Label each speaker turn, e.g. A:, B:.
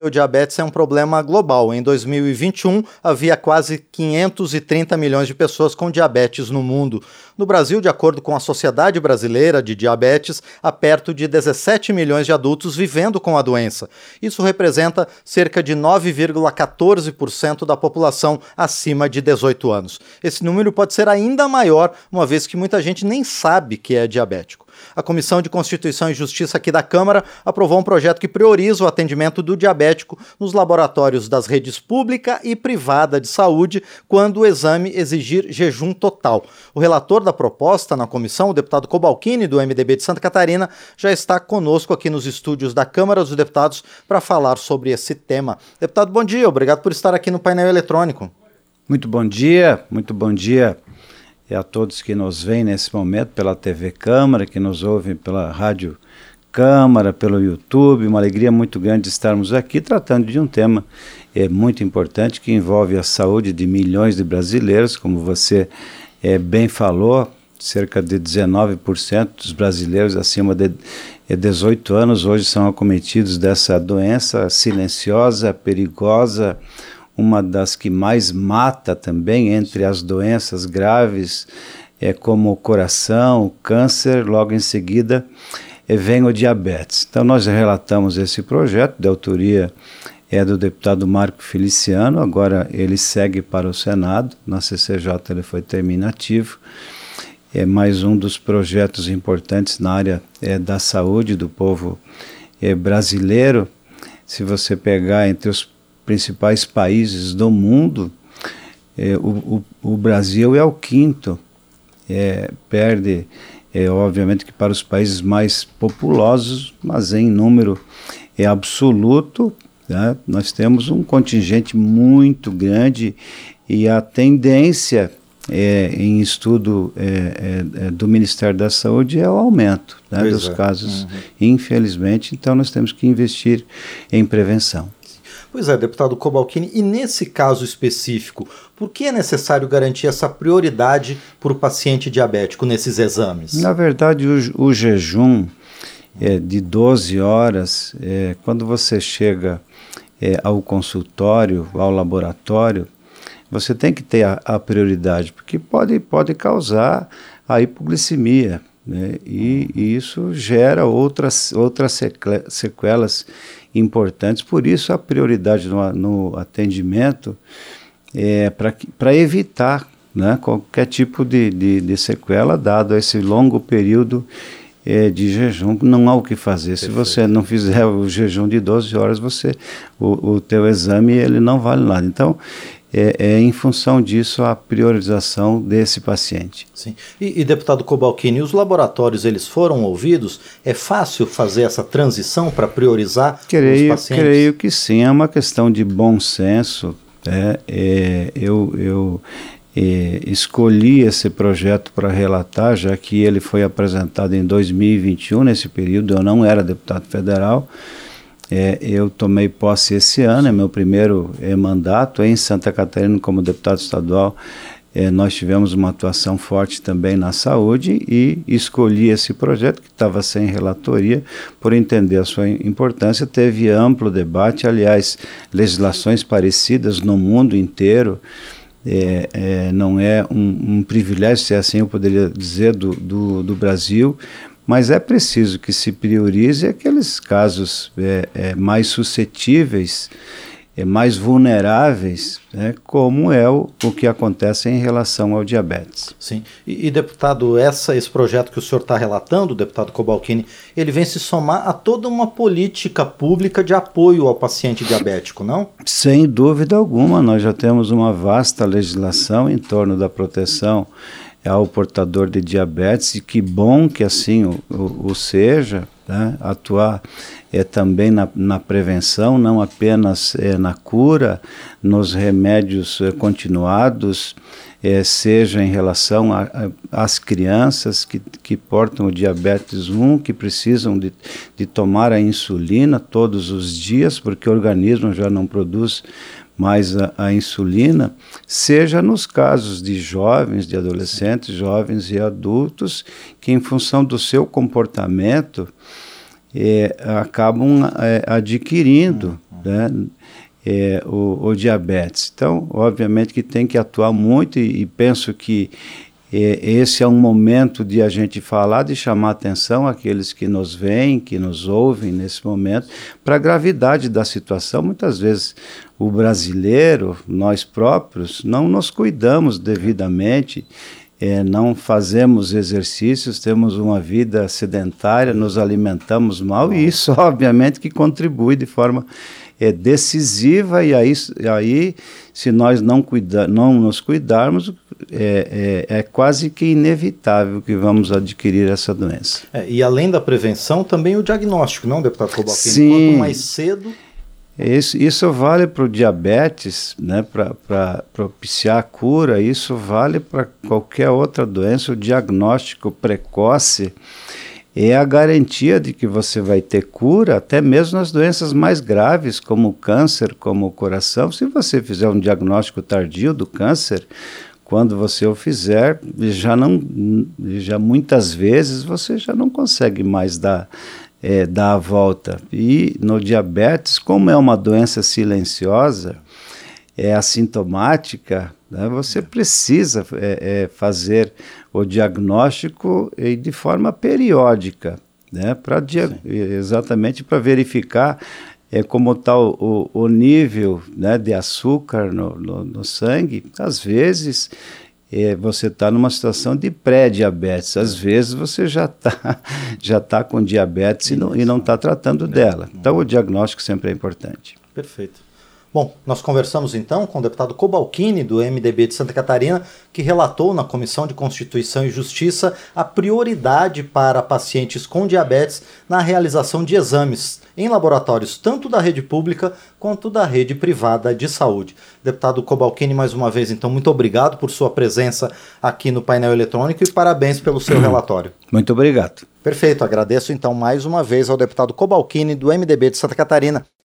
A: O diabetes é um problema global. Em 2021, havia quase 530 milhões de pessoas com diabetes no mundo. No Brasil, de acordo com a Sociedade Brasileira de Diabetes, há perto de 17 milhões de adultos vivendo com a doença. Isso representa cerca de 9,14% da população acima de 18 anos. Esse número pode ser ainda maior, uma vez que muita gente nem sabe que é diabético a Comissão de Constituição e Justiça aqui da Câmara aprovou um projeto que prioriza o atendimento do diabético nos laboratórios das redes pública e privada de saúde quando o exame exigir jejum total. O relator da proposta na comissão, o deputado Cobalcini, do MDB de Santa Catarina, já está conosco aqui nos estúdios da Câmara dos Deputados para falar sobre esse tema. Deputado, bom dia, obrigado por estar aqui no painel eletrônico.
B: Muito bom dia, muito bom dia e a todos que nos veem nesse momento pela TV Câmara, que nos ouvem pela Rádio Câmara, pelo YouTube. Uma alegria muito grande estarmos aqui tratando de um tema é, muito importante que envolve a saúde de milhões de brasileiros, como você é, bem falou, cerca de 19% dos brasileiros acima de 18 anos hoje são acometidos dessa doença silenciosa, perigosa, uma das que mais mata também entre as doenças graves, é como o coração, o câncer, logo em seguida é, vem o diabetes. Então nós relatamos esse projeto de autoria é do deputado Marco Feliciano, agora ele segue para o Senado, na CCJ ele foi terminativo. É mais um dos projetos importantes na área é, da saúde do povo é, brasileiro. Se você pegar entre os principais países do mundo, é, o, o, o, Brasil é o quinto. É, perde, é, obviamente, que para os países mais populosos, mas em número é absoluto, né, nós temos um contingente muito grande e a tendência é, em estudo é, é, é do Ministério da Saúde é o aumento né, dos é. casos, uhum. infelizmente. Então, nós temos que investir em prevenção.
A: Pois é, deputado Cobalcini, e nesse caso específico, por que é necessário garantir essa prioridade para o paciente diabético nesses exames?
B: Na verdade, o, o jejum é, de 12 horas, é, quando você chega é, ao consultório, ao laboratório, você tem que ter a, a prioridade, porque pode, pode causar a hipoglicemia. Né? E, e, isso gera outras, outras sequelas importantes. Por isso, a prioridade no, no atendimento é para evitar né, qualquer tipo de, de, de, sequela, dado esse longo período é, de jejum. Não há o que fazer. Perfeito. Se você não fizer o jejum de 12 horas, você, o, o teu exame ele não vale nada. Então, é, é, em função disso a priorização desse paciente.
A: Sim. E, e, deputado Cobalcini, os laboratórios eles foram ouvidos? É fácil fazer essa transição para priorizar
B: creio,
A: os pacientes?
B: Creio que sim, é uma questão de bom senso. É, é eu, eu é, escolhi esse projeto para relatar, já que ele foi apresentado em 2021, nesse período eu não era deputado federal. É, eu tomei posse esse ano, é meu primeiro é, mandato em Santa Catarina como deputado estadual. É, nós tivemos uma atuação forte também na saúde e escolhi esse projeto que estava sem relatoria por entender a sua importância. Teve amplo debate, aliás, legislações parecidas no mundo inteiro. É, é, não é um, um, privilégio, se assim eu poderia dizer, do, do, do Brasil, mas é preciso que se priorize aqueles casos é, é, mais suscetíveis, é, mais vulneráveis, né, como é o, o que acontece em relação ao diabetes.
A: Sim. E, e deputado, essa, esse projeto que o senhor está relatando, deputado Cobalcini, ele vem se somar a toda uma política pública de apoio ao paciente diabético, não?
B: Sem dúvida alguma, nós já temos uma vasta legislação em torno da proteção ao portador de diabetes e que bom que assim o, o, o seja, né? atuar é também na, na prevenção, não apenas é, na cura, nos remédios é, continuados, é, seja em relação às crianças que, que portam o diabetes 1, que precisam de, de tomar a insulina todos os dias, porque o organismo já não produz mais a, a, insulina, seja nos casos de jovens, de adolescentes, jovens e adultos, que em função do seu comportamento é, acabam é, adquirindo né, é, o, o, diabetes. Então, obviamente que tem que atuar muito e, e penso que é, esse é um momento de a gente falar, de chamar atenção àqueles que nos veem, que nos ouvem nesse momento, para a gravidade da situação. Muitas vezes o brasileiro, nós próprios, não nos cuidamos devidamente é, não fazemos exercícios, temos uma vida sedentária, nos alimentamos mal, e isso, obviamente, que contribui de forma é, decisiva, e aí, aí se nós não, cuida, não nos cuidarmos, é, é, é, quase que inevitável que vamos adquirir essa doença.
A: É, e além da prevenção, também o diagnóstico, não, deputado Cobalcini?
B: Sim.
A: Quanto mais cedo
B: isso, isso vale para o diabetes, né, para propiciar a cura, isso vale para qualquer outra doença. O diagnóstico precoce é a garantia de que você vai ter cura, até mesmo nas doenças mais graves, como o câncer, como o coração. Se você fizer um diagnóstico tardio do câncer, quando você o fizer, já não, já muitas vezes você já não consegue mais dar é, dar a volta. E no diabetes, como é uma doença silenciosa, é assintomática, né, você precisa é, é, fazer o diagnóstico de forma periódica, né, pra exatamente para verificar é, como está o, o, nível né, de açúcar no, no, no sangue. Às vezes é, você está numa situação de pré-diabetes. Às vezes você já está já tá com diabetes e não está tratando dela. Então o diagnóstico sempre é importante.
A: Perfeito. Bom, nós conversamos então com o deputado Cobalcini, do MDB de Santa Catarina, que relatou na Comissão de Constituição e Justiça a prioridade para pacientes com diabetes na realização de exames em laboratórios tanto da rede pública quanto da rede privada de saúde. Deputado Cobalcini, mais uma vez, então, muito obrigado por sua presença aqui no painel eletrônico e parabéns pelo seu relatório.
B: Muito obrigado.
A: Perfeito, agradeço então mais uma vez ao deputado Cobalcini, do MDB de Santa Catarina.